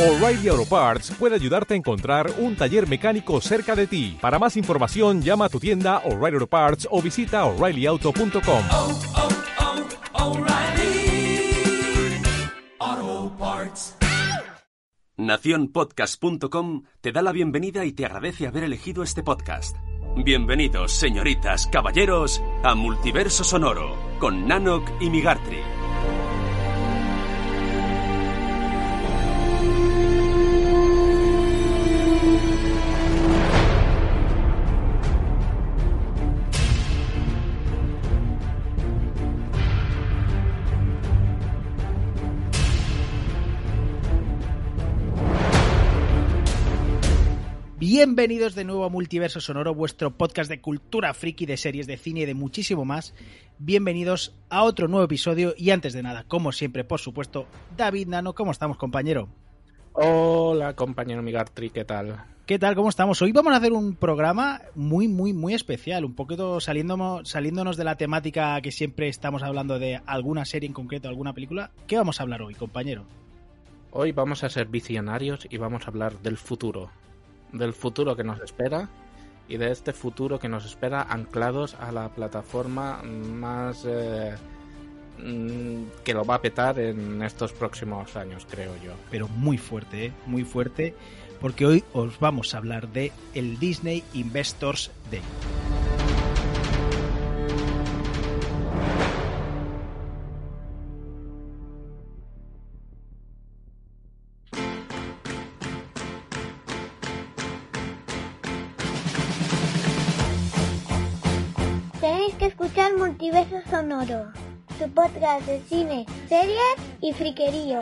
O'Reilly Auto Parts puede ayudarte a encontrar un taller mecánico cerca de ti. Para más información, llama a tu tienda O'Reilly Auto Parts o visita oreillyauto.com. oh, oh, O'Reilly Auto Parts. Naciónpodcast.com te da la bienvenida y te agradece haber elegido este podcast. Bienvenidos, señoritas, caballeros, a Multiverso Sonoro, con Nanok y Migartri. Bienvenidos de nuevo a Multiverso Sonoro, vuestro podcast de cultura friki, de series, de cine y de muchísimo más. Bienvenidos a otro nuevo episodio y antes de nada, como siempre, por supuesto, David Nano, ¿cómo estamos, compañero? Hola, compañero Migartri, ¿qué tal? ¿Qué tal? ¿Cómo estamos? Hoy vamos a hacer un programa muy, muy, muy especial, un poquito saliéndonos, saliéndonos de la temática que siempre estamos hablando de alguna serie en concreto, alguna película. ¿Qué vamos a hablar hoy, compañero? Hoy vamos a ser visionarios y vamos a hablar del futuro. Del futuro que nos espera y de este futuro que nos espera anclados a la plataforma más eh, mm, que lo va a petar en estos próximos años, creo yo. Pero muy fuerte, ¿eh? Muy fuerte, porque hoy os vamos a hablar de el Disney Investors Day. De cine, series y friquerío.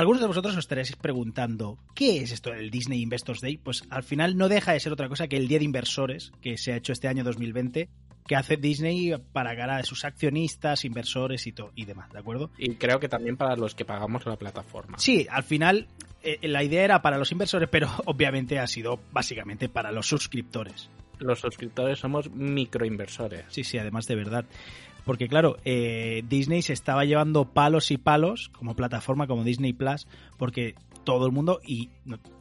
Algunos de vosotros os estaréis preguntando, ¿qué es esto del Disney Investors Day? Pues al final no deja de ser otra cosa que el Día de Inversores que se ha hecho este año 2020, que hace Disney para cara a sus accionistas, inversores y, y demás, ¿de acuerdo? Y creo que también para los que pagamos la plataforma. Sí, al final eh, la idea era para los inversores, pero obviamente ha sido básicamente para los suscriptores. Los suscriptores somos microinversores. Sí, sí, además de verdad. Porque claro, eh, Disney se estaba llevando palos y palos como plataforma, como Disney Plus, porque todo el mundo, y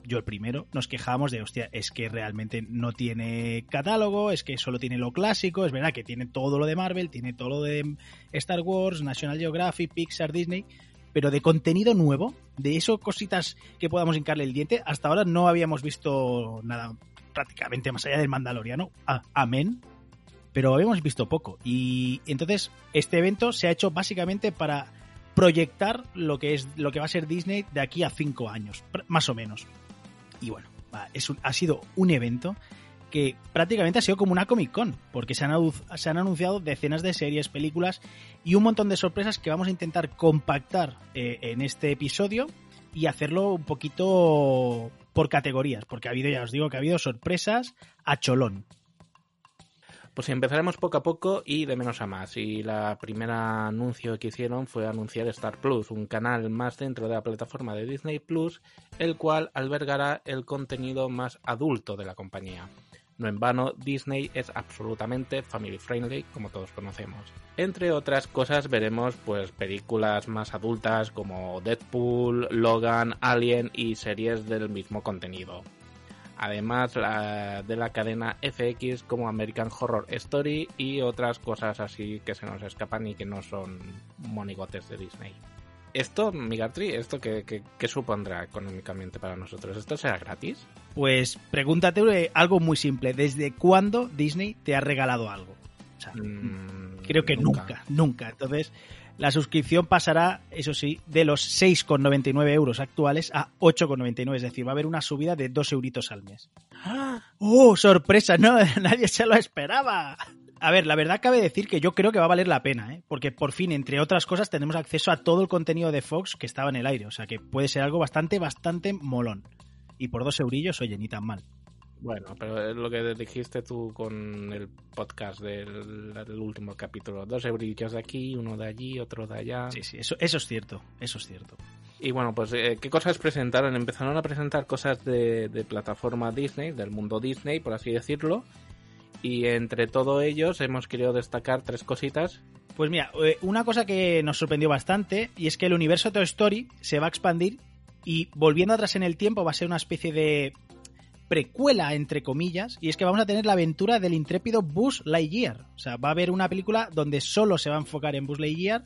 yo el primero, nos quejábamos de, hostia, es que realmente no tiene catálogo, es que solo tiene lo clásico, es verdad que tiene todo lo de Marvel, tiene todo lo de Star Wars, National Geographic, Pixar, Disney, pero de contenido nuevo, de eso cositas que podamos hincarle el diente, hasta ahora no habíamos visto nada prácticamente más allá del Mandaloriano. Ah, amén pero habíamos visto poco. Y entonces este evento se ha hecho básicamente para proyectar lo que es lo que va a ser Disney de aquí a cinco años, más o menos. Y bueno, es ha sido un evento que prácticamente ha sido como una Comic Con, porque se han, se han anunciado decenas de series, películas y un montón de sorpresas que vamos a intentar compactar eh, en este episodio y hacerlo un poquito por categorías, porque ha habido, ya os digo, que ha habido sorpresas a cholón. Pues empezaremos poco a poco y de menos a más. Y la primera anuncio que hicieron fue anunciar Star Plus, un canal más dentro de la plataforma de Disney Plus, el cual albergará el contenido más adulto de la compañía. No en vano, Disney es absolutamente family friendly, como todos conocemos. Entre otras cosas veremos pues películas más adultas como Deadpool, Logan, Alien y series del mismo contenido. Además la- de la cadena FX como American Horror Story y otras cosas así que se nos escapan y que no son monigotes de Disney. Esto, Migartri, ¿esto qué, qué- qué supondrá económicamente para nosotros? ¿Esto será gratis? Pues pregúntate eh, algo muy simple. ¿Desde cuándo Disney te ha regalado algo? O sea, Mm, creo que nunca. nunca, Entonces, la suscripción pasará, eso sí, de los 6,99 euros actuales a 8,99. Es decir, va a haber una subida de 2 euritos al mes. ¡Oh, sorpresa! No, nadie se lo esperaba. A ver, la verdad cabe decir que yo creo que va a valer la pena, ¿eh? porque por fin, entre otras cosas, tenemos acceso a todo el contenido de Fox que estaba en el aire, o sea que puede ser algo bastante, bastante molón. Y por dos eurillos, oye, ni tan mal. Bueno, pero es lo que dijiste tú con el podcast del, del último capítulo. Dos eurillos de aquí, uno de allí, otro de allá. Sí, sí, eso, eso es cierto, eso es cierto. Y bueno, pues eh, ¿qué cosas presentaron? Empezaron a presentar cosas de, de plataforma Disney, del mundo Disney, por así decirlo. Y entre todos ellos hemos querido destacar tres cositas. Pues mira, eh, una cosa que nos sorprendió bastante y es que el universo Toy Story se va a expandir y volviendo atrás en el tiempo va a ser una especie de precuela, entre comillas, y es que vamos a tener la aventura del intrépido Buzz Lightyear. O sea, va a haber una película donde solo se va a enfocar en Buzz Lightyear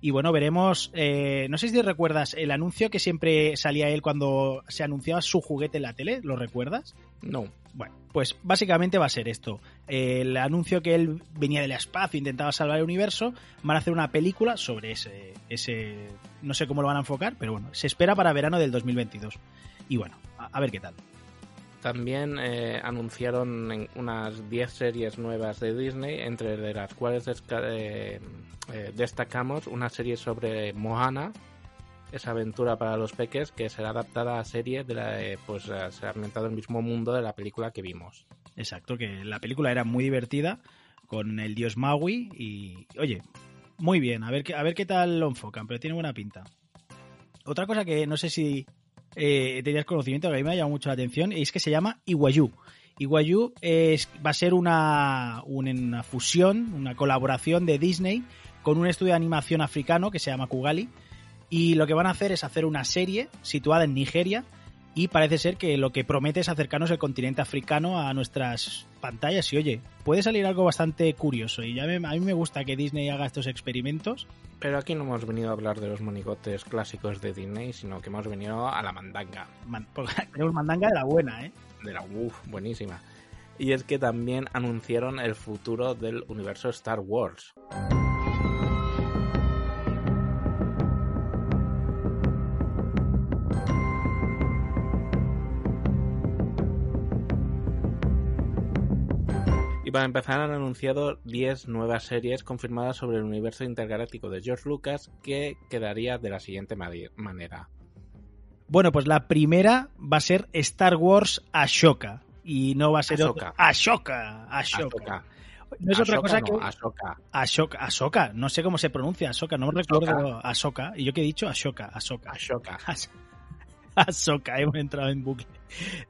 y bueno, veremos, eh, no sé si recuerdas el anuncio que siempre salía él cuando se anunciaba su juguete en la tele, ¿lo recuerdas? No. Bueno, pues básicamente va a ser esto. El anuncio que él venía del espacio, intentaba salvar el universo, van a hacer una película sobre ese, ese... No sé cómo lo van a enfocar, pero bueno, se espera para verano del 2022. Y bueno, a, a ver qué tal. También eh, anunciaron unas 10 series nuevas de Disney, entre las cuales eh, eh, destacamos una serie sobre Moana, esa aventura para los peques, que será adaptada a serie de la, pues eh, será ambientado en el mismo mundo de la película que vimos. Exacto, que la película era muy divertida con el dios Maui y oye, muy bien, a ver a ver qué tal lo enfocan, pero tiene buena pinta. Otra cosa que no sé si eh, tenías conocimiento, que a mí me ha llamado mucho la atención, es que se llama. Iwayu es, va a ser una, una fusión, una colaboración de Disney con un estudio de animación africano que se llama Kugali. Y lo que van a hacer es hacer una serie situada en Nigeria y parece ser que lo que promete es acercarnos el continente africano a nuestras pantallas. Y oye, puede salir algo bastante curioso. Y ya me- a mí me gusta que Disney haga estos experimentos. Pero aquí no hemos venido a hablar de los monigotes clásicos de Disney, sino que hemos venido a la mandanga. Man- tenemos mandanga de la buena, ¿eh? de la UF, buenísima. Y es que también anunciaron el futuro del universo Star Wars. Y para empezar han anunciado 10 nuevas series confirmadas sobre el universo intergaláctico de George Lucas que quedaría de la siguiente manera. Bueno, pues la primera va a ser Star Wars Ashoka. Y no va a ser Ashoka. Ashoka. Ahsoka. No es otra cosa no, que. Ahsoka. Ashoka. Ashoka. No sé cómo se pronuncia Ashoka. No recuerdo Ashoka. Y yo que he dicho Ashoka. Ashoka. Ahsoka. As- Ahsoka, hemos entrado en bucle.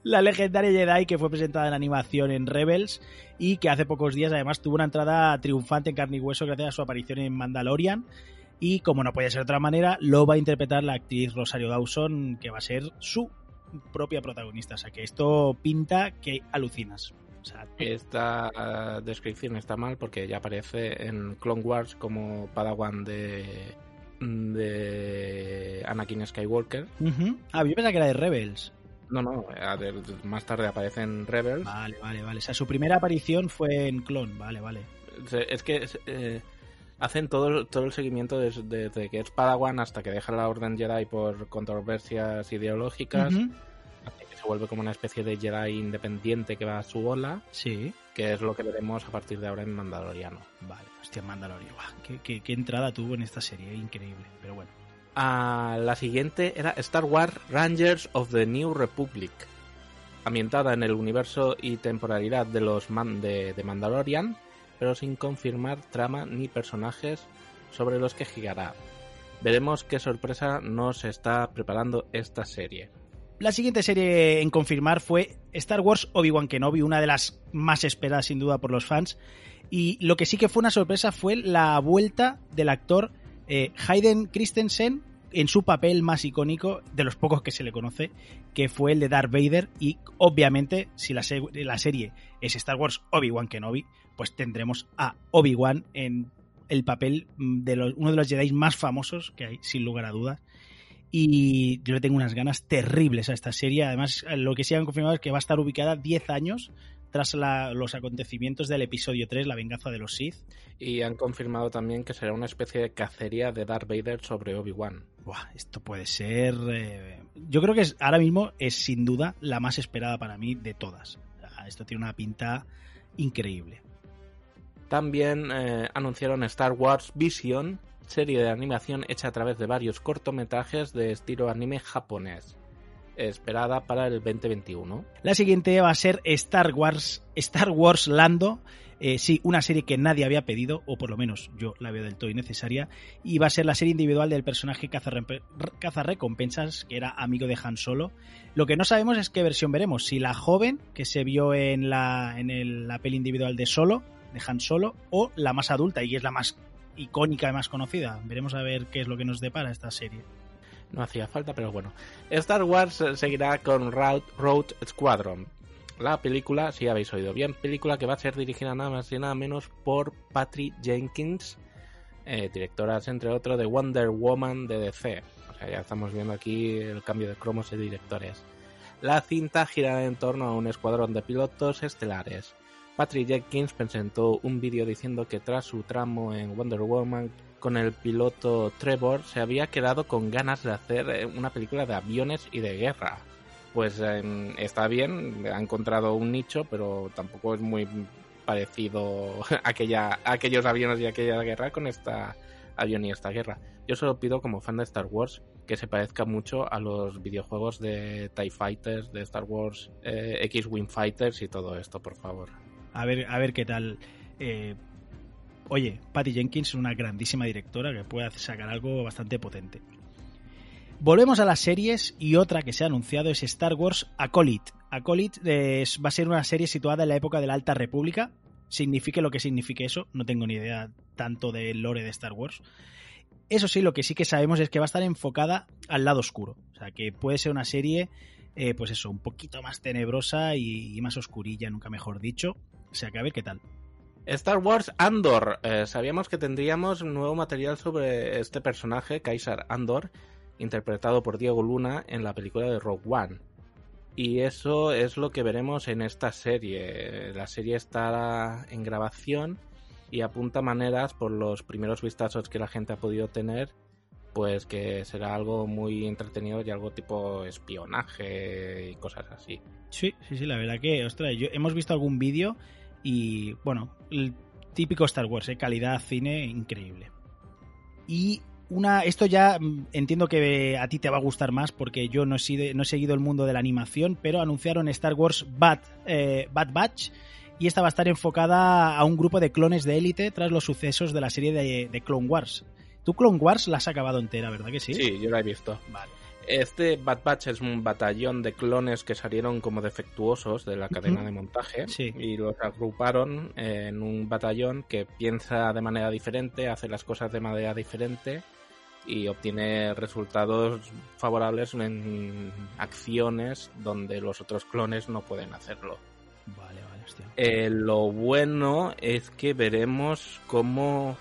La legendaria Jedi que fue presentada en animación en Rebels y que hace pocos días además tuvo una entrada triunfante en carne y hueso gracias a su aparición en Mandalorian. Y como no podía ser de otra manera, lo va a interpretar la actriz Rosario Dawson, que va a ser su propia protagonista. O sea que esto pinta que alucinas. Esta eh, descripción está mal porque ya aparece en Clone Wars como Padawan de de Anakin Skywalker. Ah, yo pensaba que era de Rebels. No, no, más tarde aparece en Rebels. Vale, vale, vale. O sea, su primera aparición fue en Clone. Vale, vale. Es que eh, hacen todo, todo el seguimiento desde, desde que es Padawan hasta que deja la Orden Jedi por controversias ideológicas, Ujú. hasta que se vuelve como una especie de Jedi independiente que va a su ola, Sí. Que es lo que veremos a partir de ahora en Mandaloriano. Vale, hostia, Mandalorian. Buah, qué, qué- qué entrada tuvo en esta serie, increíble. Pero bueno. Ah, la siguiente era Star Wars Rangers of the New Republic, ambientada en el universo y temporalidad de los man- de, de Mandalorian, pero sin confirmar trama ni personajes sobre los que girará. Veremos qué sorpresa nos está preparando esta serie. La siguiente serie en confirmar fue Star Wars Obi-Wan Kenobi, una de las más esperadas sin duda por los fans. Y lo que sí que fue una sorpresa fue la vuelta del actor eh, Hayden Christensen en su papel más icónico de los pocos que se le conoce, que fue el de Darth Vader. Y obviamente, si la, la serie es Star Wars Obi-Wan Kenobi, pues tendremos a Obi-Wan en el papel mm, de los- uno de los Jedi más famosos que hay, sin lugar a dudas. Y yo le tengo unas ganas terribles a esta serie. Además, lo que sí han confirmado es que va a estar ubicada 10 años tras la- los acontecimientos del episodio 3, La venganza de los Sith. Y han confirmado también que será una especie de cacería de Darth Vader sobre Obi-Wan. Buah, esto puede ser... eh, Yo creo que es, ahora mismo es sin duda la más esperada para mí de todas. Sea, Esto tiene una pinta increíble. También eh, anunciaron Star Wars Vision, serie de animación hecha a través de varios cortometrajes de estilo anime japonés. esperada para el 2021. La siguiente va a ser Star Wars, Star Wars Lando. Eh, sí, una serie que nadie había pedido, o por lo menos yo la veo del todo innecesaria, y va a ser la serie individual del personaje cazarrecompensas, que era amigo de Han Solo. Lo que no sabemos es qué versión veremos, si la joven que se vio en la, en el- la peli individual de Solo, de Han Solo, o la más adulta y es la más icónica y más conocida. Veremos a ver qué es lo que nos depara esta serie. No hacía falta, pero bueno. Star Wars eh, seguirá con Road, Road Squadron. La película, si habéis oído bien, película que va a ser dirigida nada más y nada menos por Patty Jenkins, eh, directoras entre otros de Wonder Woman de DC. O sea, ya estamos viendo aquí el cambio de cromos de directores. La cinta gira en torno a un escuadrón de pilotos estelares. Patrick Jenkins presentó un vídeo diciendo que tras su tramo en Wonder Woman con el piloto Trevor se había quedado con ganas de hacer eh, una película de aviones y de guerra. Pues eh, está bien, ha encontrado un nicho, pero tampoco es muy parecido aquella, aquellos aviones y aquella guerra con esta avión y esta guerra. Yo solo pido como fan de Star Wars que se parezca mucho a los videojuegos de TIE Fighters, de Star Wars eh, X-Wing Fighters y todo esto, por favor. A ver, a ver qué tal. Eh, oye, Patty Jenkins es una grandísima directora que puede sacar algo bastante potente. Volvemos a las series y otra que se ha anunciado es Star Wars Acolyte. Acolyte va a ser una serie situada en la época de la Alta República. Signifique lo que signifique eso, no tengo ni idea tanto del lore de Star Wars. Eso sí, lo que sí que sabemos es que va a estar enfocada al lado oscuro. O sea, que puede ser una serie, eh, pues eso, un poquito más tenebrosa y, más oscurilla, nunca mejor dicho. O sea, que ver qué tal. Star Wars Andor. Eh, sabíamos que tendríamos nuevo material sobre este personaje, Kaisar Andor, interpretado por Diego Luna en la película de Rogue One. Y eso es lo que veremos en esta serie. La serie estará en grabación y apunta maneras por los primeros vistazos que la gente ha podido tener, pues que será algo muy entretenido y algo tipo espionaje y cosas así. Sí, sí, sí, la verdad que, ostras, hemos visto algún vídeo y, bueno, el típico Star Wars, ¿eh? calidad cine increíble. Y una, esto ya mm, entiendo que a ti te va a gustar más porque yo no he, sido- no he seguido el mundo de la animación, pero anunciaron Star Wars Bad, eh, Bad Batch y esta va a estar enfocada a un grupo de clones de élite tras los sucesos de la serie de Clone Wars. Tú Clone Wars la has acabado entera, ¿verdad que sí? sí yo la he visto. Vale. Este Bad Batch es un batallón de clones que salieron como defectuosos de la cadena de montaje Sí. y los agruparon en un batallón que piensa de manera diferente, hace las cosas de manera diferente y obtiene resultados favorables en acciones donde los otros clones no pueden hacerlo. Vale, vale, hostia. Eh, lo bueno es que veremos cómo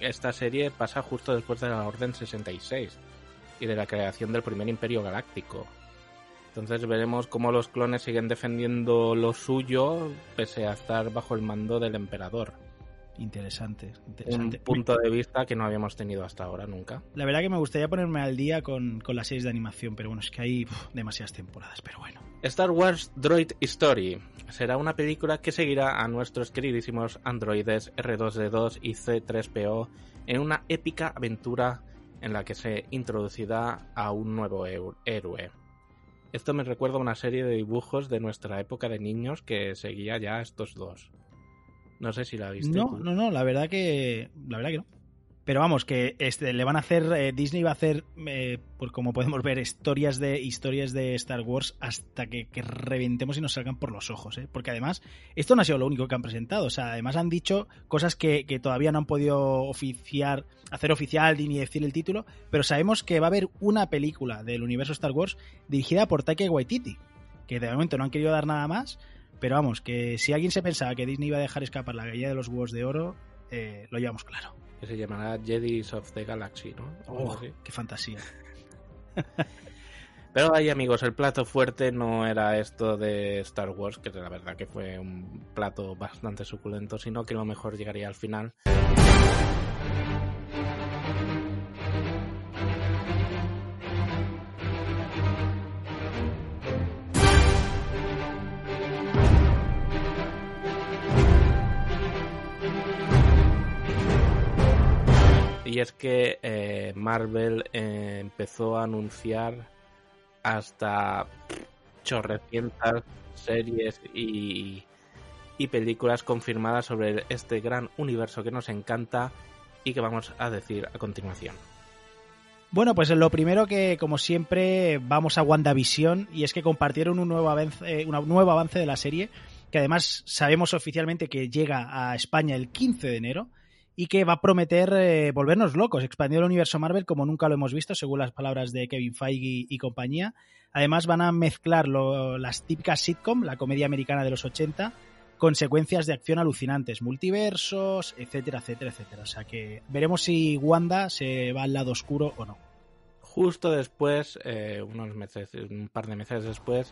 esta serie pasa justo después de la Orden 66 y de la creación del primer Imperio Galáctico. Entonces veremos cómo los clones siguen defendiendo lo suyo pese a estar bajo el mando del emperador. Interesante, Un interesante. punto de vista que no habíamos tenido hasta ahora nunca. La verdad que me gustaría ponerme al día con, con las series de animación, pero bueno, es que hay uf, demasiadas temporadas, pero bueno. Star Wars Droid Story será una película que seguirá a nuestros queridísimos androides R2D2 y C3PO en una épica aventura en la que se introducirá a un nuevo héroe. Esto me recuerda a una serie de dibujos de nuestra época de niños que seguía ya a estos dos. No sé si la viste. No, tú. no, no, la verdad que la verdad que no. Pero vamos, que este, le van a hacer, eh, Disney va a hacer, eh, por como podemos ver, historias de historias de Star Wars hasta que, que reventemos y nos salgan por los ojos, ¿eh? Porque además, esto no ha sido lo único que han presentado. O sea, además han dicho cosas que, que todavía no han podido oficiar, hacer oficial ni decir el título, pero sabemos que va a haber una película del universo Star Wars dirigida por Taika Waititi, que de momento no han querido dar nada más, pero vamos, que si alguien se pensaba que Disney iba a dejar escapar la gallina de los huevos de oro, eh, lo llevamos claro. Que se llamará Jedis of the Galaxy, ¿no? Oh, qué fantasía. Pero ahí amigos, el plato fuerte no era esto de Star Wars, que la verdad que fue un plato bastante suculento, sino que lo mejor llegaría al final. Y es que eh, Marvel eh, empezó a anunciar hasta chorrecientas series y, películas confirmadas sobre este gran universo que nos encanta y que vamos a decir a continuación. Bueno, pues lo primero que, como siempre, vamos a WandaVision y es que compartieron un nuevo avance, un nuevo avance de la serie, que además sabemos oficialmente que llega a España el 15 de enero y que va a prometer eh, volvernos locos, expandir el universo Marvel como nunca lo hemos visto, según las palabras de Kevin Feige y compañía. Además van a mezclar las típicas sitcom, la comedia americana de los 80, con secuencias de acción alucinantes, multiversos, etcétera, etcétera, etcétera. O sea que veremos si Wanda se va al lado oscuro o no. Justo después, eh, unos meses, un par de meses después,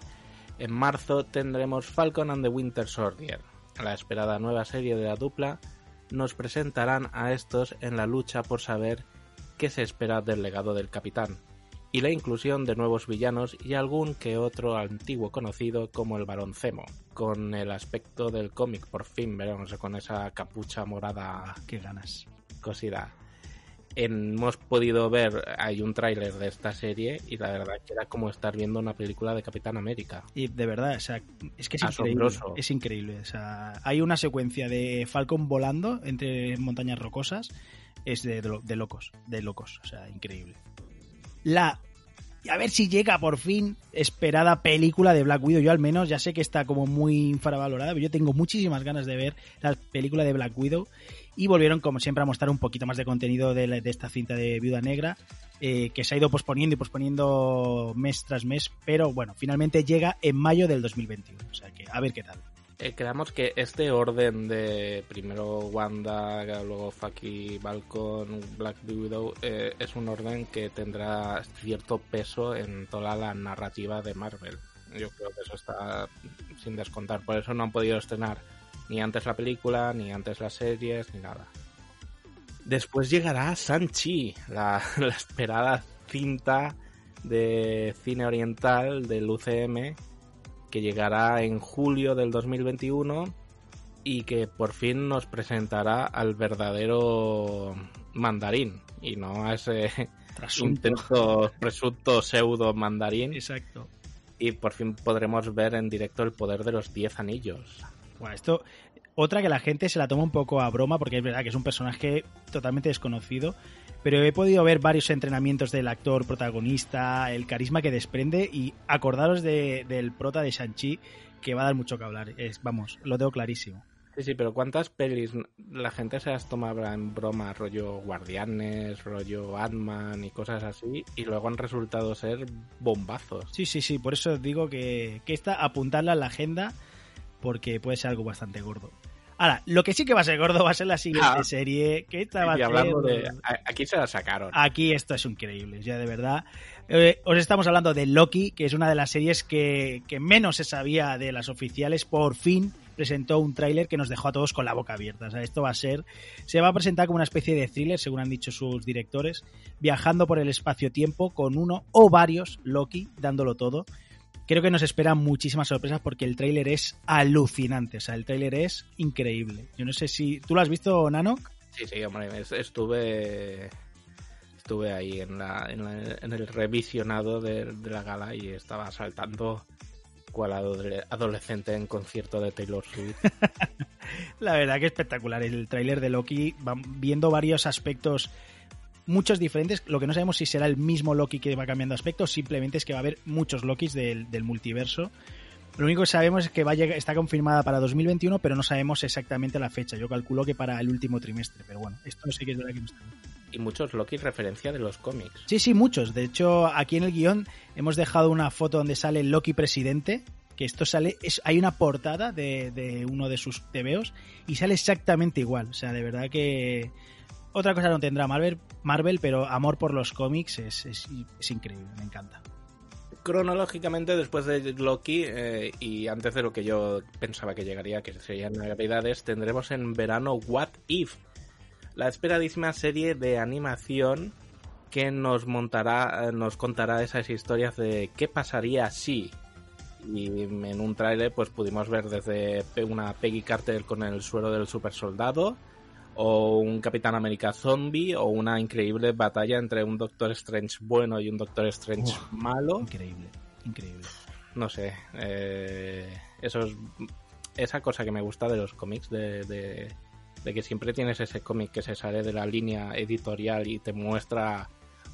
en marzo tendremos Falcon and the Winter Soldier. La esperada nueva serie de la dupla nos presentarán a estos en la lucha por saber qué se espera del legado del capitán y la inclusión de nuevos villanos y algún que otro antiguo conocido como el Barón Zemo, con el aspecto del cómic por fin veremos con esa capucha morada Qué ganas. cosida. Hemos podido ver, hay un tráiler de esta serie y la verdad que era como estar viendo una película de Capitán América. Y de verdad, o sea, es que es Asombroso. increíble. Es increíble. O sea, hay una secuencia de Falcon volando entre montañas rocosas. Es de, de lo- de locos, de locos. O sea, increíble. La. A ver si llega por fin esperada película de Black Widow. Yo al menos ya sé que está como muy infravalorada, pero yo tengo muchísimas ganas de ver la película de Black Widow. Y volvieron, como siempre, a mostrar un poquito más de contenido de, la- de esta cinta de Viuda Negra, eh, que se ha ido posponiendo y posponiendo mes tras mes, pero bueno, finalmente llega en mayo del 2021. O sea que a ver qué tal. Eh, creamos que este orden de primero Wanda, luego Faki, Balcon, Black Widow, eh, es un orden que tendrá cierto peso en toda la narrativa de Marvel. Yo creo que eso está sin descontar. Por eso no han podido estrenar ni antes la película, ni antes las series, ni nada. Después llegará Sanchi, la, la esperada cinta de cine oriental del UCM que llegará en julio del 2021 y que por fin nos presentará al verdadero mandarín y no a ese intento presunto pseudo mandarín Exacto. y por fin podremos ver en directo el poder de los 10 anillos. Bueno, esto. Otra que la gente se la toma un poco a broma, porque es verdad que es un personaje totalmente desconocido. Pero he podido ver varios entrenamientos del actor protagonista, el carisma que desprende. Y acordaros de- del prota de Shang-Chi, que va a dar mucho que hablar. Es, vamos, lo tengo clarísimo. Sí, sí, pero ¿cuántas pelis la gente se las tomaba en broma, rollo Guardianes, rollo Ant-Man y cosas así, y luego han resultado ser bombazos? Sí, sí, sí, por eso os digo que, que esta apuntarla en la agenda, porque puede ser algo bastante gordo. Ahora, lo que sí que va a ser gordo va a ser la siguiente Ah. serie, que esta va a Y hablando de... Aquí se la sacaron. Aquí esto es increíble, ya de verdad. Eh, os estamos hablando de Loki, que es una de las series que, que menos se sabía de las oficiales. Por fin presentó un tráiler que nos dejó a todos con la boca abierta. O sea, esto va a ser... Se va a presentar como una especie de thriller, según han dicho sus directores, viajando por el espacio-tiempo con uno o varios Loki, dándolo todo. Creo que nos esperan muchísimas sorpresas porque el tráiler es alucinante. O sea, el tráiler es increíble. Yo no sé si... ¿Tú lo has visto, Nano? Sí, sí, hombre, es- estuve estuve ahí en, la, en, la- en el revisionado de, de la gala y estaba saltando cual adole- adolescente en concierto de Taylor Swift. La verdad que espectacular. El tráiler de Loki, viendo varios aspectos, muchos diferentes. Lo que no sabemos si será el mismo Loki que va cambiando aspectos, simplemente es que va a haber muchos Lokis del, del multiverso. Lo único que sabemos es que va a llegar- está confirmada para 2021, pero no sabemos exactamente la fecha. Yo calculo que para el último trimestre, pero bueno, esto no sé qué es verdad que no está. y muchos Loki referencia de los cómics. Sí, sí, muchos. De hecho, aquí en el guion hemos dejado una foto donde sale Loki presidente. Que esto sale. Es, hay una portada de, de uno de sus TVOs y sale exactamente igual. O sea, de verdad que. Otra cosa no tendrá Marvel, Marvel pero amor por los cómics es, increíble, me encanta. Cronológicamente, después de Loki eh, y antes de lo que yo pensaba que llegaría, que serían Navidades, tendremos en verano What If, la esperadísima serie de animación que nos montará, eh, nos contará esas historias de qué pasaría si. Y en un tráiler pues pudimos ver desde una Peggy Carter con el suero del super soldado o un Capitán América zombie o una increíble batalla entre un Doctor Strange bueno y un Doctor Strange Uf. malo Increíble. increíble. No sé, eh, eso es- esa cosa que me gusta de los cómics, de, de- de que siempre tienes ese cómic que se sale de la línea editorial y te muestra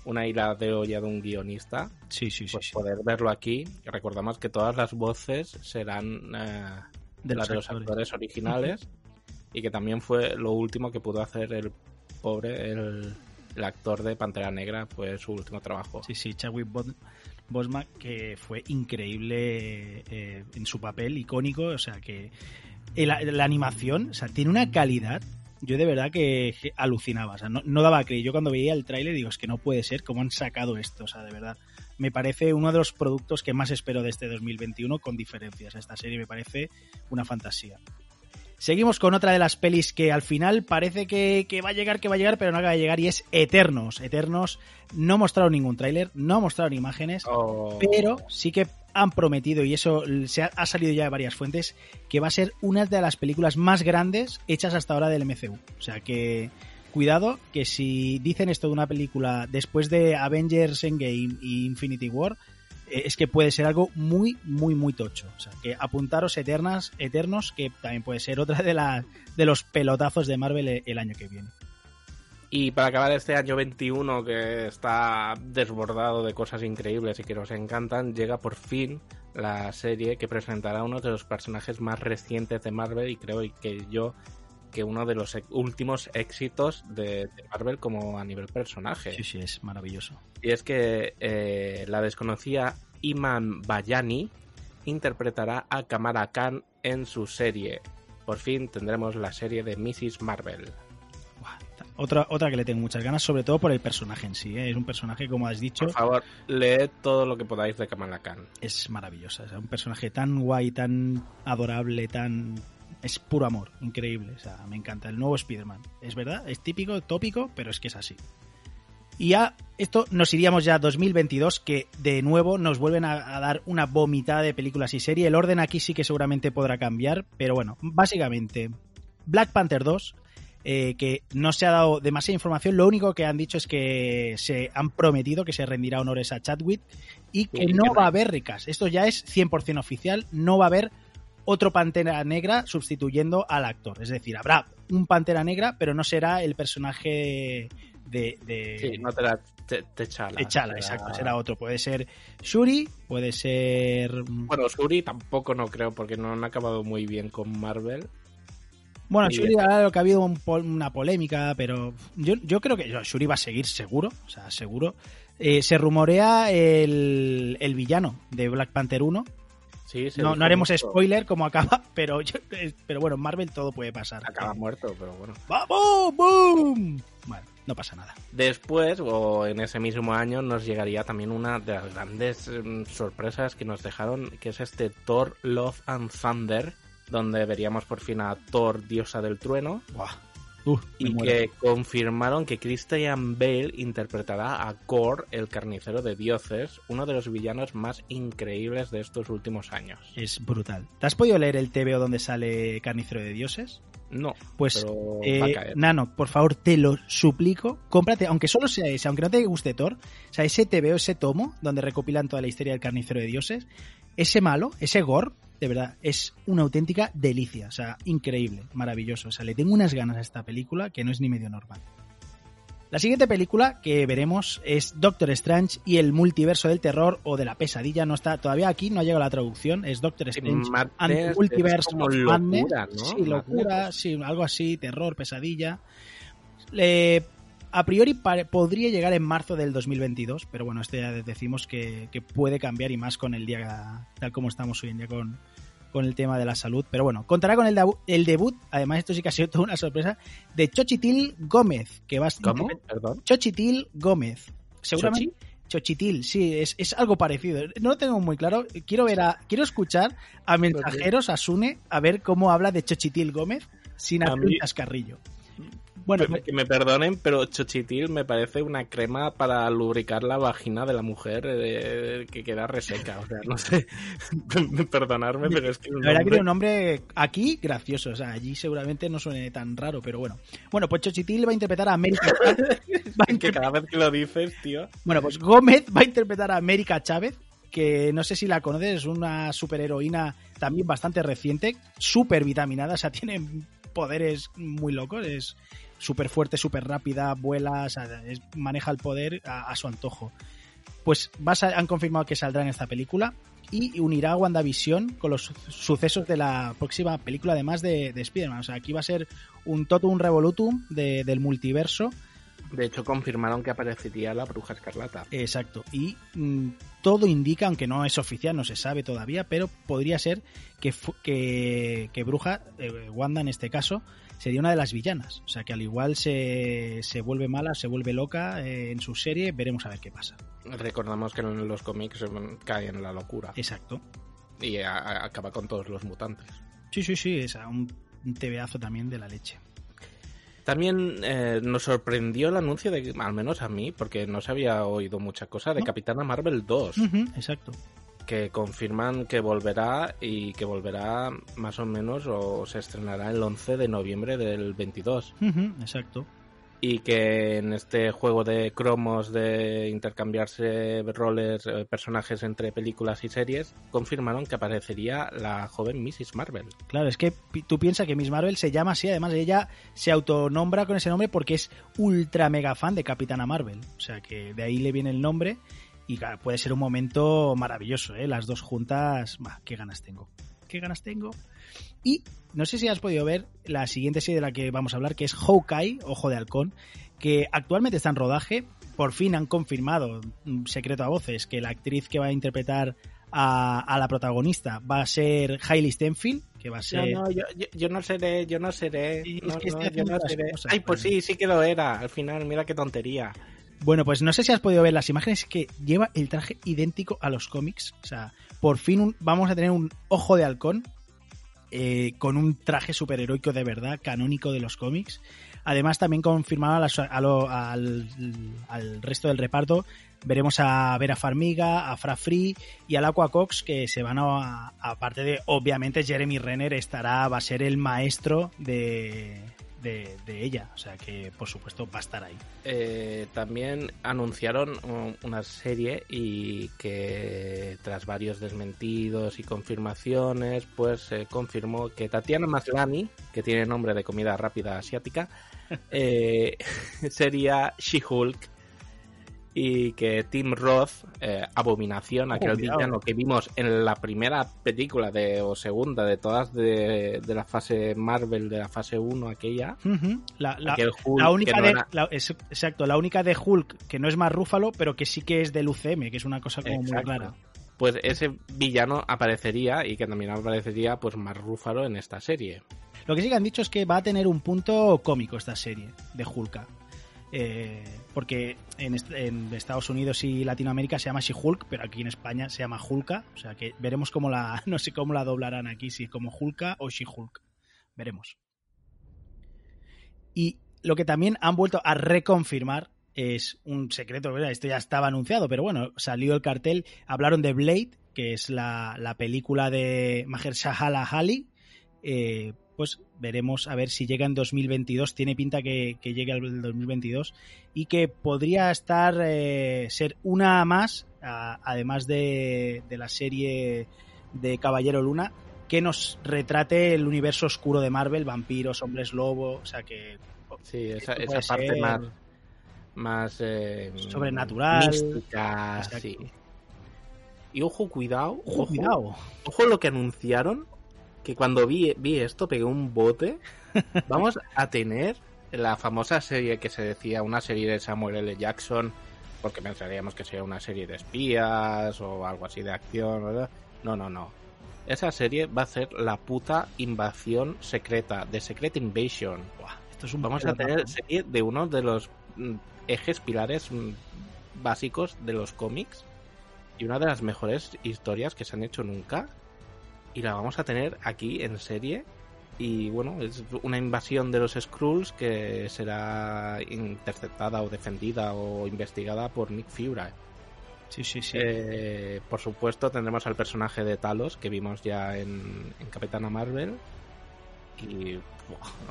una ira de olla de un guionista, Sí, sí, sí. pues sí. poder verlo aquí. Recordamos que todas las voces serán eh, De las los de los actores. actores originales y que también fue lo último que pudo hacer el pobre, el, el actor de Pantera Negra, fue su último trabajo. Sí, sí, Chadwick Bos- Boseman, que fue increíble eh, en su papel, icónico, o sea que la animación, o sea, tiene una calidad, yo de verdad que alucinaba, o sea, no, no daba creer. Yo cuando veía el tráiler digo, es que no puede ser cómo han sacado esto, o sea, de verdad. Me parece uno de los productos que más espero de este 2021 con diferencias. Esta serie me parece una fantasía. Seguimos con otra de las pelis que al final parece que, que va a llegar, que va a llegar, pero no acaba de llegar y es Eternos. Eternos no mostraron ningún tráiler, no mostraron imágenes, Oh, pero sí que han prometido, y eso se ha, ha salido ya de varias fuentes, que va a ser una de las películas más grandes hechas hasta ahora del MCU. O sea que cuidado que si dicen esto de una película después de Avengers Endgame y Infinity War, eh, es que puede ser algo muy, muy, muy tocho. O sea, que apuntaros Eternas, Eternos, que también puede ser otra de, las de los pelotazos de Marvel el, el año que viene. Y para acabar este año 21 que está desbordado de cosas increíbles y que nos encantan, llega por fin la serie que presentará uno de los personajes más recientes de Marvel y creo que yo que uno de los últimos éxitos de, de Marvel como a nivel personaje. Sí, sí, es maravilloso. Y es que eh, la desconocida Iman Bayani interpretará a Kamala Khan en su serie. Por fin tendremos la serie de Mrs. Marvel. Otra, otra que le tengo muchas ganas, sobre todo por el personaje en sí. ¿eh? Es un personaje, como has dicho, Por favor, leed todo lo que podáis de Kamala Khan. es maravillosa. Sea, un personaje tan guay, tan adorable, tan. Es puro amor, increíble. O sea, me encanta. El nuevo Spider-Man. Es verdad, es típico, tópico, pero es que es así. Y ya, esto nos iríamos ya a 2022, que de nuevo nos vuelven a, a dar una vomitada de películas y series. El orden aquí sí que seguramente podrá cambiar, pero bueno, básicamente, Black Panther 2, eh, que no se ha dado demasiada información, lo único que han dicho es que se han prometido que se rendirá honores a Chadwick y que no va a haber ricas. Esto ya es 100% oficial, no va a haber otro Pantera Negra sustituyendo al actor. Es decir, habrá un Pantera Negra, pero no será el personaje de... de Sí, no te la te, T'Challa. T'Challa, Será- exacto, será otro. Puede ser Shuri, puede ser... Bueno, Shuri tampoco no creo porque no han acabado muy bien con Marvel. Bueno, Shuri, ahora lo que ha habido un pol- una polémica, pero yo, yo creo que Shuri va a seguir seguro, o sea, seguro. Eh, se rumorea el, el villano de Black Panther 1. Sí, No, no haremos spoiler como acaba, pero, yo- eh, pero bueno, en Marvel todo puede pasar. Acaba muerto, pero bueno. ¡Vamos! ¡Boom! Bueno, no pasa nada. Después, o en ese mismo año, nos llegaría también una de las grandes mm, sorpresas que nos dejaron, que es este Thor Love and Thunder, donde veríamos por fin a Thor, diosa del trueno, Buah. Uh, y muero. que confirmaron que Christian Bale interpretará a Kor, el carnicero de dioses, uno de los villanos más increíbles de estos últimos años. Es brutal. ¿Te has podido leer el TVO donde sale Carnicero de Dioses? No, Pues, pero eh, va a caer. Nano, por favor, te lo suplico, cómprate, aunque solo sea ese, aunque no te guste Thor, o sea, ese TVO, ese tomo, donde recopilan toda la historia del carnicero de dioses, ese malo, ese gore, de verdad, es una auténtica delicia, o sea, increíble, maravilloso, o sea, le tengo unas ganas a esta película que no es ni medio normal. La siguiente película que veremos es Doctor Strange y el multiverso del terror o de la pesadilla. No está todavía aquí, no ha llegado la traducción. Es Doctor Strange Madness and Multiverse of locura. ¿no? Sí, locura, sí, algo así, terror, pesadilla. Le- a priori podría llegar en marzo del 2022, pero bueno, este ya decimos que, que puede cambiar y más con el día tal como estamos hoy en día con, con el tema de la salud. Pero bueno, contará con el, el debut, además esto sí que ha sido toda una sorpresa, de Chochitil Gómez, que va a ¿Cómo? Perdón. Chochitil Gómez. Seguramente. Chochitil, sí, es, es algo parecido. No lo tengo muy claro. Quiero ver a, quiero escuchar a mensajeros, a Sune, a ver cómo habla de Chochitil Gómez sin hacer un cascarrillo. Bueno, Que me- perdonen, pero Chochitil me parece una crema para lubricar la vagina de la mujer eh, que queda reseca. O sea, no sé. Perdonarme, pero es que. un la verdad que tiene un nombre aquí gracioso. O sea, allí seguramente no suene tan raro, pero bueno. Bueno, pues Chochitil va a interpretar a América Chávez. Que cada vez que lo dices, tío. Bueno, pues Gómez va a interpretar a América Chávez. que no sé si la conoces, es una superheroína también bastante reciente, súper vitaminada, o sea, tiene poderes muy locos, es súper fuerte, súper rápida, vuela, maneja el poder a, su antojo. Pues han confirmado que saldrá en esta película y unirá a WandaVision con los su- sucesos de la próxima película, además de, de Spider-Man. O sea, aquí va a ser un totum revolutum de- del multiverso. De hecho, confirmaron que aparecería la bruja escarlata. Exacto. Y mm, todo indica, aunque no es oficial, no se sabe todavía, pero podría ser que, que, que Bruja, eh, Wanda en este caso, sería una de las villanas. O sea, que al igual se, se vuelve mala, se vuelve loca eh, en su serie, veremos a ver qué pasa. Recordamos que en los cómics cae en la locura Exacto. y a- a- acaba con todos los mutantes. Sí, sí, sí, es un, un tebeazo también de la leche. También eh, nos sorprendió el anuncio de, al menos a mí, porque no se había oído mucha cosa, de ¿No? Capitana Marvel 2, Ujú, exacto. que confirman que volverá y que volverá más o menos o se estrenará el 11 de noviembre del 22. Ujú, exacto. Y que en este juego de cromos de intercambiarse roles, eh, personajes entre películas y series, confirmaron que aparecería la joven Mrs. Marvel. Claro, es que tú piensas que Miss Marvel se llama así, además ella se autonombra con ese nombre porque es ultra mega fan de Capitana Marvel. O sea que de ahí le viene el nombre y puede ser un momento maravilloso, ¿eh? Las dos juntas, bah, qué ganas tengo. Qué ganas tengo. Y no sé si has podido ver la siguiente serie de la que vamos a hablar, que es Hawkeye, Ojo de Halcón, que actualmente está en rodaje. Por fin han confirmado, un secreto a voces, que la actriz que va a interpretar a, a la protagonista va a ser Hailey Stenfield, que va a ser... No, no, yo, yo- yo no seré, yo no seré. Sí, es que no, yo seré. cosas, Ay, pues sí, sí que lo era. Al final, mira qué tontería. Bueno, pues no sé si has podido ver las imágenes que lleva el traje idéntico a los cómics. O sea, por fin un- vamos a tener un ojo de halcón eh, con un traje superheroico de verdad, canónico de los cómics. Además, también confirmado a las- a lo- al, al resto del reparto. Veremos a Vera Farmiga, a Fra Free y al Aqua Cox, que se van a. Aparte de, obviamente, Jeremy Renner estará, va a ser el maestro de, de, de ella. O sea que, por supuesto, va a estar ahí. Eh, también anunciaron una serie y que tras varios desmentidos y confirmaciones, pues se confirmó que Tatiana Maslany, que tiene nombre de comida rápida asiática, eh, sería She-Hulk y que Tim Roth, eh, Abominación, aquel villano que vimos en la primera película de, o segunda de todas de, de la fase Marvel, de la fase 1 aquella. La, única no de, era- la- es- exacto, la única de Hulk que no es más Rúfalo, pero que sí que es del UCM, que es una cosa como muy rara. Pues ese villano aparecería y que también aparecería pues más Rúfalo en esta serie. Lo que sí que han dicho es que va a tener un punto cómico esta serie de Hulka. Eh, porque en, est- en Estados Unidos y Latinoamérica se llama She-Hulk, pero aquí en España se llama Hulka. O sea que veremos cómo la, no sé cómo la doblarán aquí, si como Hulka o She-Hulk. Veremos. Y lo que también han vuelto a reconfirmar es un secreto, ¿verdad? esto ya estaba anunciado, pero bueno, salió el cartel, hablaron de Blade, que es la, la película de Mahershala Ali, eh, pues veremos a ver si llega en 2022, tiene pinta que, que llegue al 2022 y que podría estar, eh, ser una más, a- además de, de la serie de Caballero Luna, que nos retrate el universo oscuro de Marvel, vampiros, hombres lobo, o sea que Sí, esa, parte más, más eh, Sobrenatural. mística, sí. Y ojo, cuidado, Ojo, cuidado. ojo lo que anunciaron, que cuando vi, vi esto pegué un bote. Vamos a tener la famosa serie que se decía, una serie de Samuel L. Jackson, porque pensaríamos que sería una serie de espías o algo así de acción, ¿verdad? No, no, no. Esa serie va a ser la puta invasión secreta, de Secret Invasion. Buah, esto es un Vamos a tener serie de uno de los mm, ejes pilares mm, básicos de los cómics y una de las mejores historias que se han hecho nunca y la vamos a tener aquí en serie. Y bueno es una invasión de los Skrulls que será interceptada o defendida o investigada por Nick Fury. Sí, sí, sí. Eh, por supuesto tendremos al personaje de Talos que vimos ya en, en Capitana Marvel. Y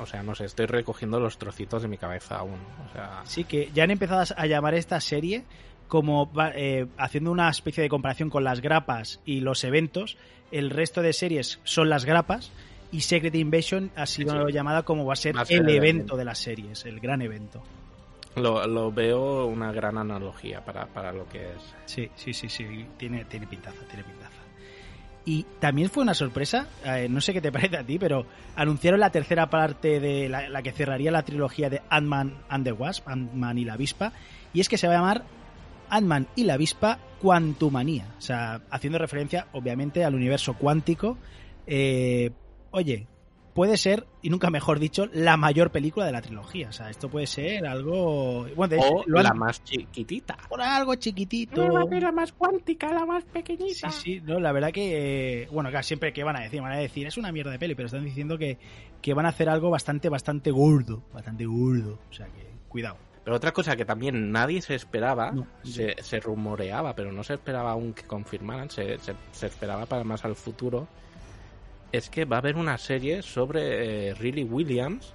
o sea no sé estoy recogiendo los trocitos de mi cabeza aún o sea. Sí, que ya han empezado a llamar esta serie como eh, haciendo una especie de comparación con las grapas y los eventos, el resto de series son las grapas y Secret Invasion ha sido Sí. llamada como va a ser el evento evento. de las series, el gran evento. Lo, lo veo una gran analogía para, para lo que es. Sí, sí, sí, sí, tiene, tiene pintaza, tiene pintaza. Y también fue una sorpresa, eh, no sé qué te parece a ti, pero anunciaron la tercera parte de la, la que cerraría la trilogía de Ant-Man and the Wasp, Ant-Man y la avispa, y es que se va a llamar Ant-Man y la avispa Quantumania, o sea, haciendo referencia obviamente al universo cuántico. Eh, oye, puede ser, y nunca mejor dicho, la mayor película de la trilogía, o sea, esto puede ser algo... Bueno, de hecho, O lo han- la más chiquitita. por algo chiquitito. la más cuántica, la más pequeñita. Sí, sí, no, la verdad que, eh, bueno, claro, siempre que van a decir, van a decir, es una mierda de peli, pero están diciendo que, que van a hacer algo bastante, bastante gordo, bastante gordo, o sea que, cuidado. Pero otra cosa que también nadie se esperaba, No. se, se rumoreaba, pero no se esperaba aún que confirmaran, se, se- se esperaba para más al futuro, es que va a haber una serie sobre eh, Riley Williams,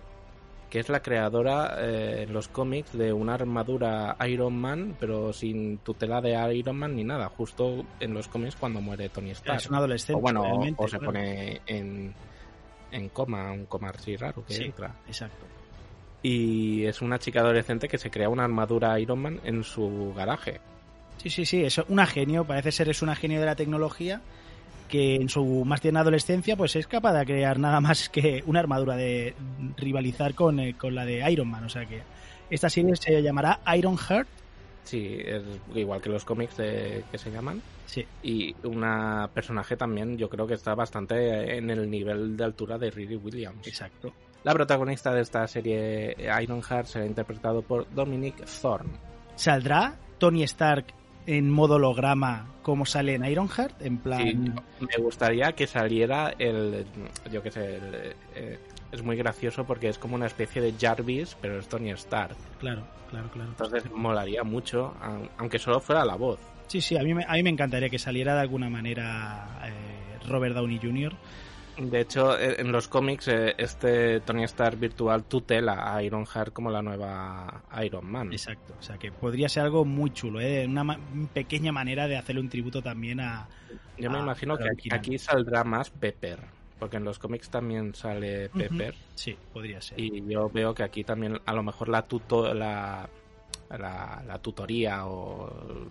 que es la creadora eh, en los cómics de una armadura Iron Man, pero sin tutela de Iron Man ni nada, justo en los cómics cuando muere Tony Stark. Es un adolescente, o bueno, o- se claro. pone en, en coma, un coma así raro que Sí. entra. Exacto. Y es una chica adolescente que se crea una armadura Iron Man en su garaje. Sí, sí, sí, es una genio, parece ser es una genio de la tecnología que en su más tierna adolescencia pues es capaz de crear nada más que una armadura de rivalizar con, eh, con la de Iron Man, o sea que esta serie se llamará Iron Heart, Sí, es igual que los cómics de- que se llaman. sí, Y una personaje también, yo creo que está bastante en el nivel de altura de Riri Williams. exacto. La protagonista de esta serie, Ironheart, será interpretado por Dominic Thorne. ¿Saldrá Tony Stark en modo holograma como sale en Ironheart? En plan... Sí, me gustaría que saliera el. Yo qué sé, el, eh, es muy gracioso porque es como una especie de Jarvis, pero es Tony Stark. Claro, claro, claro. Entonces molaría mucho, aun- aunque solo fuera la voz. Sí, sí, a mí, me, a mí me encantaría que saliera de alguna manera eh, Robert Downey Jr. De hecho, e- en los cómics, eh, este Tony Stark virtual tutela a Ironheart como la nueva Iron Man. Exacto, o sea que podría ser algo muy chulo, ¿eh? una ma- pequeña manera de hacerle un tributo también a... Yo me imagino que aquí saldrá más Pepper, porque en los cómics también sale Pepper. Sí, podría ser. Y yo veo que aquí también a lo mejor la tuto la, la, la tutoría o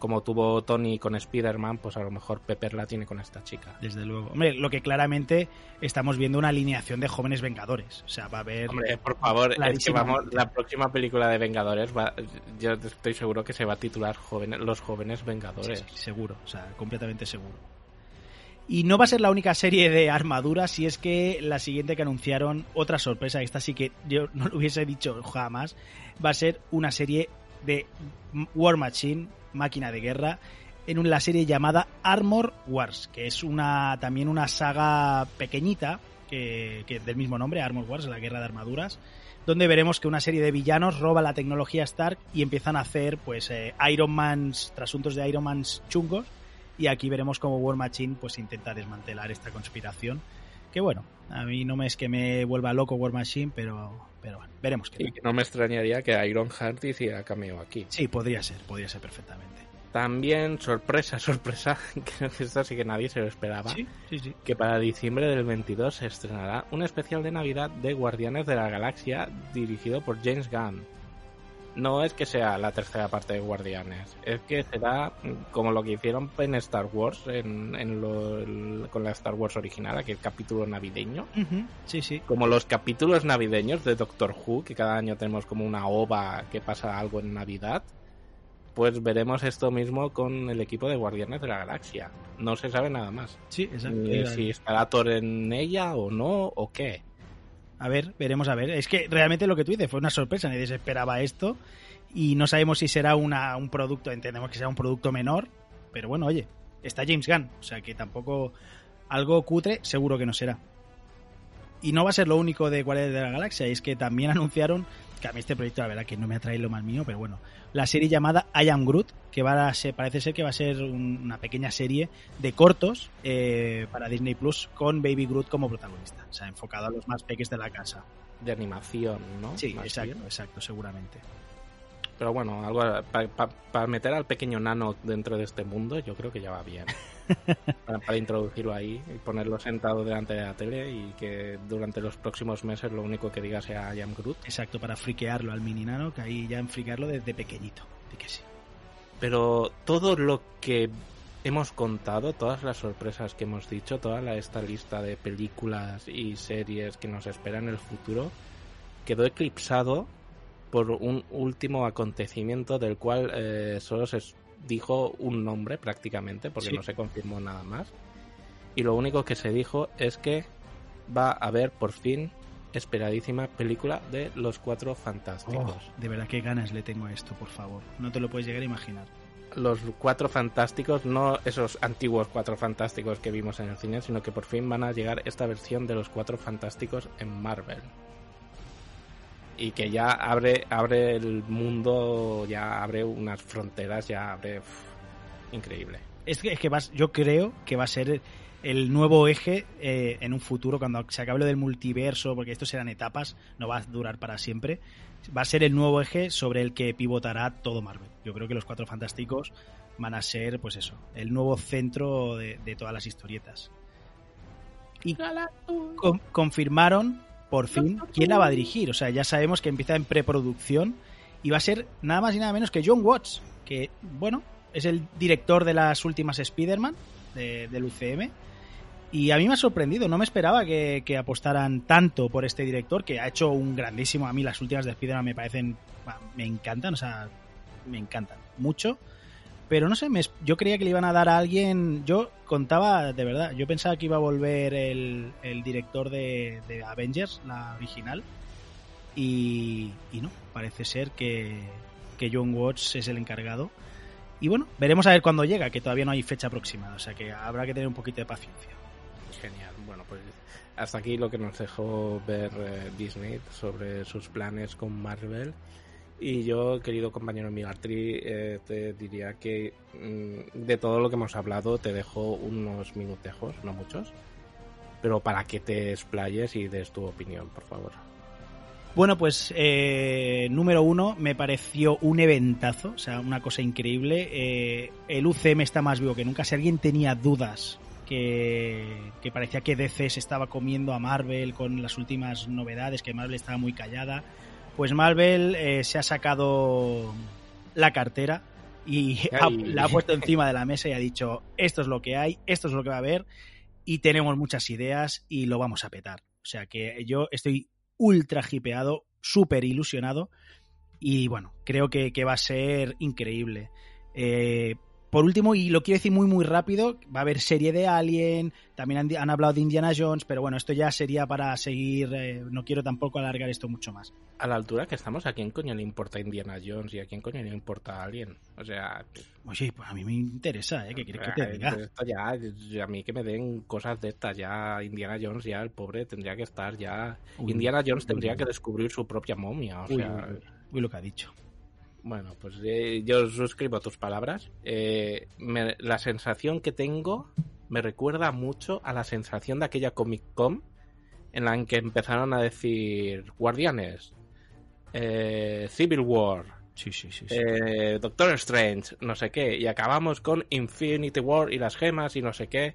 como tuvo Tony con Spider-Man, pues a lo mejor Pepper la tiene con esta chica. Desde luego. Hombre, lo que claramente estamos viendo una alineación de jóvenes vengadores. O sea, va a haber... Hombre, por favor, es que vamos, la próxima película de Vengadores, va, yo estoy seguro que se va a titular jóvenes, Los Jóvenes Sí, Vengadores. sí, seguro, o sea, completamente seguro. Y no va a ser la única serie de armaduras, si es que la siguiente que anunciaron, otra sorpresa, esta sí que yo no lo hubiese dicho jamás, va a ser una serie de War Machine, máquina de guerra, en la serie llamada Armor Wars, que es una también una saga pequeñita, que, que del mismo nombre, Armor Wars, la guerra de armaduras, donde veremos que una serie de villanos roba la tecnología Stark y empiezan a hacer pues eh, Iron Mans, trasuntos de Iron Mans chungos y aquí veremos cómo War Machine pues intenta desmantelar esta conspiración que bueno, a mí no me es que me vuelva loco War Machine, pero pero bueno, veremos qué Y no me extrañaría que Ironheart hiciera cameo aquí. Sí, podría ser, podría ser perfectamente. También, sorpresa, sorpresa, creo que esto sí que nadie se lo esperaba. Sí, sí, sí. que para diciembre del 22 se estrenará un especial de Navidad de Guardianes de la Galaxia dirigido por James Gunn. No es que sea la tercera parte de Guardianes, es que será como lo que hicieron en Star Wars, en, en lo- el- con la Star Wars original, aquel capítulo navideño. Sí, sí. Como los capítulos navideños de Doctor Who, que cada año tenemos como una ova que pasa algo en Navidad, pues veremos esto mismo con el equipo de Guardianes de la Galaxia. No se sabe nada más. Sí, exacto. Ni si estará Thor en ella o no, o qué. A ver, veremos a ver. Es que realmente lo que tú dices fue una sorpresa, nadie se esperaba esto y no sabemos si será una, un producto, entendemos que será un producto menor, pero bueno, oye, está James Gunn, o sea que tampoco algo cutre seguro que no será. Y no va a ser lo único de Guardianes de la Galaxia, es que también anunciaron, que a mí este proyecto la verdad que no me atrae lo más mío, pero bueno, la serie llamada I Am Groot, que va a ser, parece ser que va a ser un- una pequeña serie de cortos eh, para Disney Plus con Baby Groot como protagonista, o sea, enfocado a los más peques de la casa. De animación, ¿no? Sí, Más exacto, bien. exacto, seguramente. Pero bueno, algo para meter al pequeño nano dentro de este mundo, yo creo que ya va bien. para, para, introducirlo ahí y ponerlo sentado delante de la tele y que durante los próximos meses lo único que diga sea I am Groot. Exacto, para friquearlo al mini nano, que ahí ya en friquearlo desde pequeñito. De que sí. Pero todo lo que hemos contado, todas las sorpresas que hemos dicho, toda esta lista de películas y series que nos esperan en el futuro, quedó eclipsado por un último acontecimiento del cual eh, solo se dijo un nombre prácticamente, porque Sí. no se confirmó nada más. Y lo único que se dijo es que va a haber por fin esperadísima película de los cuatro fantásticos. de verdad, qué ganas le tengo a esto, por favor. No te lo puedes llegar a imaginar. Los cuatro fantásticos, no esos antiguos cuatro fantásticos que vimos en el cine, sino que por fin van a llegar esta versión de los cuatro fantásticos en Marvel. Y que ya abre, abre el mundo, ya abre unas fronteras, ya abre. uf, increíble. Es que, es que vas, yo creo que va a ser el nuevo eje eh, en un futuro, cuando se acabe lo del multiverso, porque esto serán etapas, no va a durar para siempre. Va a ser el nuevo eje sobre el que pivotará todo Marvel. Yo creo que los Cuatro Fantásticos van a ser, pues eso, el nuevo centro de, de todas las historietas. Y con- confirmaron, por fin, quién la va a dirigir. O sea, ya sabemos que empieza en preproducción y va a ser nada más y nada menos que John Watts, que, bueno, es el director de las últimas Spider-Man de- del UCM. Y a mí me ha sorprendido, no me esperaba que, que apostaran tanto por este director, que ha hecho un grandísimo. A mí las últimas de Spider-Man me parecen. me encantan, o sea, me encantan mucho. Pero no sé, me yo creía que le iban a dar a alguien. Yo contaba, de verdad, yo pensaba que iba a volver el, el director de, de Avengers, la original. Y, y no, parece ser que, que John Watts es el encargado. Y bueno, veremos a ver cuándo llega, que todavía no hay fecha aproximada, o sea que habrá que tener un poquito de paciencia. Genial. Bueno, pues hasta aquí lo que nos dejó ver eh, Disney sobre sus planes con Marvel. Y yo, querido compañero Migartri, eh, te diría que mm, de todo lo que hemos hablado te dejo unos minutejos, no muchos, pero para que te explayes y des tu opinión, por favor. Bueno, pues eh, número uno, me pareció un eventazo, o sea, una cosa increíble. Eh, el UCM está más vivo que nunca. Si alguien tenía dudas que, que parecía que DC se estaba comiendo a Marvel con las últimas novedades, que Marvel estaba muy callada, pues Marvel eh, se ha sacado la cartera y ha- la ha puesto encima de la mesa y ha dicho, esto es lo que hay, esto es lo que va a haber y tenemos muchas ideas y lo vamos a petar. O sea que yo estoy ultra hipeado, súper ilusionado y bueno, creo que, que va a ser increíble. Eh, por último, y lo quiero decir muy muy rápido, va a haber serie de Alien, también han, han hablado de Indiana Jones, pero bueno, esto ya sería para seguir, eh, no quiero tampoco alargar esto mucho más. A la altura que estamos, ¿a quién coño le importa Indiana Jones y a quién coño le importa Alien? O sea, Oye, pues a mí me interesa, ¿eh? ¿Qué quieres que te diga? esto ya, a mí que me den cosas de estas, ya Indiana Jones, ya el pobre tendría que estar ya. Uy, Indiana Jones uy, tendría uy. que descubrir su propia momia, o sea. Uy, lo que ha dicho. Bueno, pues eh, yo suscribo tus palabras. Eh, me- la sensación que tengo me recuerda mucho a la sensación de aquella Comic Con en la que empezaron a decir Guardianes, eh, Civil War, Sí, sí, sí. eh, Doctor Strange, no sé qué, y acabamos con Infinity War y las gemas y no sé qué.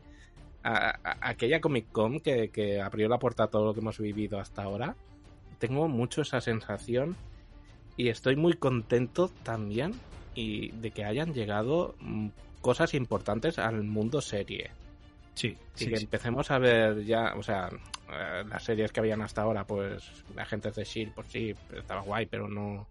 A- a- aquella Comic Con que, que abrió la puerta a todo lo que hemos vivido hasta ahora. Tengo mucho esa sensación y estoy muy contento también y de que hayan llegado mm, cosas importantes al mundo serie. sí, Y sí, que sí. empecemos a ver ya, o sea, eh, las series que habían hasta ahora, pues Agentes de S.H.I.E.L.D., pues sí, estaba guay, pero no,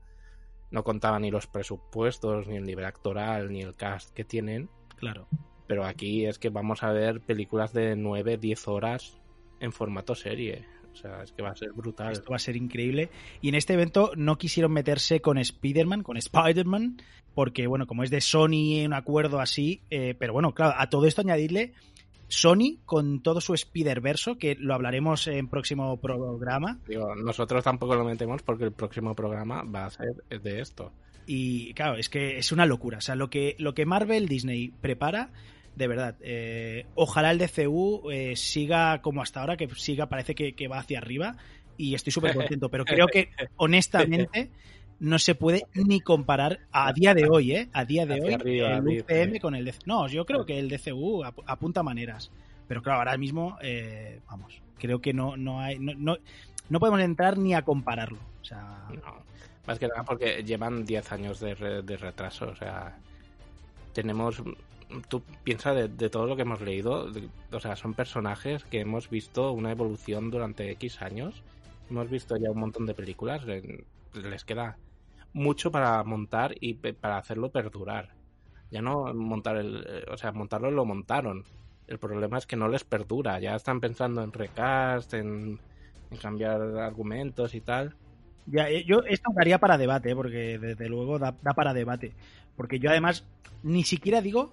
no contaba ni los presupuestos, ni el nivel actoral, ni el cast que tienen. claro. Pero aquí es que vamos a ver películas de 9, 10 horas en formato serie. O sea, es que va a ser brutal. Esto va a ser increíble. Y en este evento no quisieron meterse con Spider-Man, con Spider-Man, porque, bueno, como es de Sony, un acuerdo así. eh, pero bueno, claro, a todo esto añadirle Sony con todo su Spider-Verso, que lo hablaremos en próximo programa. Digo, nosotros tampoco lo metemos porque el próximo programa va a ser de esto. Y claro, es que es una locura. O sea, lo que, lo que Marvel Disney prepara, de verdad, eh, ojalá el DCU eh, siga como hasta ahora, que siga, parece que, que va hacia arriba. Y estoy súper contento. Pero creo que, honestamente, no se puede ni comparar a día de hoy, ¿eh? A día de Hacia hoy, arriba, el. UCM con el DCU. No, yo creo que el DCU ap- apunta maneras. Pero claro, ahora mismo, eh, vamos, creo que no, no hay. No, no, no podemos entrar ni a compararlo. O sea, No, más que nada porque llevan 10 años de, re- de retraso. O sea, tenemos. Tú piensas de, todo lo que hemos leído. o sea, son personajes que hemos visto una evolución durante X años. Hemos visto ya un montón de películas. le- Les queda mucho para montar y para hacerlo perdurar. Ya no montar el. eh, O sea, montarlo lo montaron. El problema es que no les perdura. Ya están pensando en recast, en, cambiar argumentos y tal. Ya, eh, yo esto daría para debate, porque desde luego da para debate. Porque yo además ni siquiera digo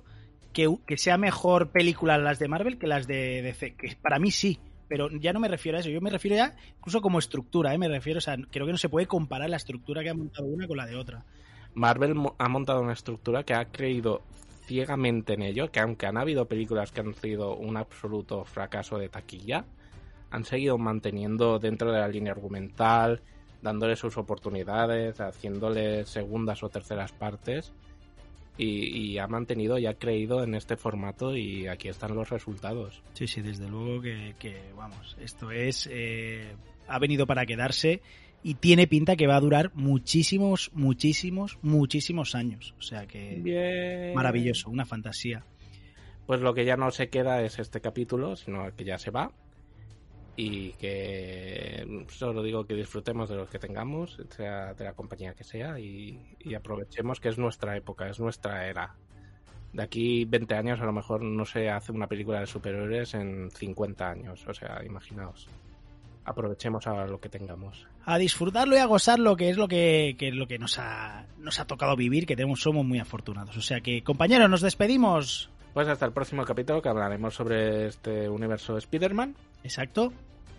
que, que sea mejor película las de Marvel que las de DC, que para mí sí, pero ya no me refiero a eso, yo me refiero ya incluso como estructura, ¿eh? me refiero, o sea, creo que no se puede comparar la estructura que ha montado una con la de otra. Marvel ha montado una estructura que ha creído ciegamente en ello, que aunque han habido películas que han sido un absoluto fracaso de taquilla, han seguido manteniendo dentro de la línea argumental, dándole sus oportunidades, haciéndole segundas o terceras partes, y, y ha mantenido y ha creído en este formato y aquí están los resultados. Sí, sí, desde luego que, que, vamos, esto es, eh, ha venido para quedarse y tiene pinta que va a durar muchísimos, muchísimos, muchísimos años, o sea que Bien. maravilloso, una fantasía. Pues lo que ya no se queda es este capítulo, sino que ya se va. Y que solo digo que disfrutemos de los que tengamos, sea de la compañía que sea, y, aprovechemos que es nuestra época, es nuestra era. De aquí 20 años a lo mejor no se hace una película de superhéroes en 50 años, o sea, imaginaos. Aprovechemos ahora lo que tengamos. a disfrutarlo y a gozarlo, que es lo que, que es lo que nos ha, nos ha tocado vivir, que tenemos, somos muy afortunados. O sea que, compañeros, nos despedimos. Pues hasta el próximo capítulo que hablaremos sobre este universo Spider-Man. Exacto.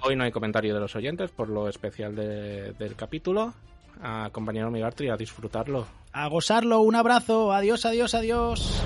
Hoy no hay comentario de los oyentes por lo especial de- del capítulo. A compañero Migartri a disfrutarlo. A gozarlo, un abrazo, adiós, adiós, adiós.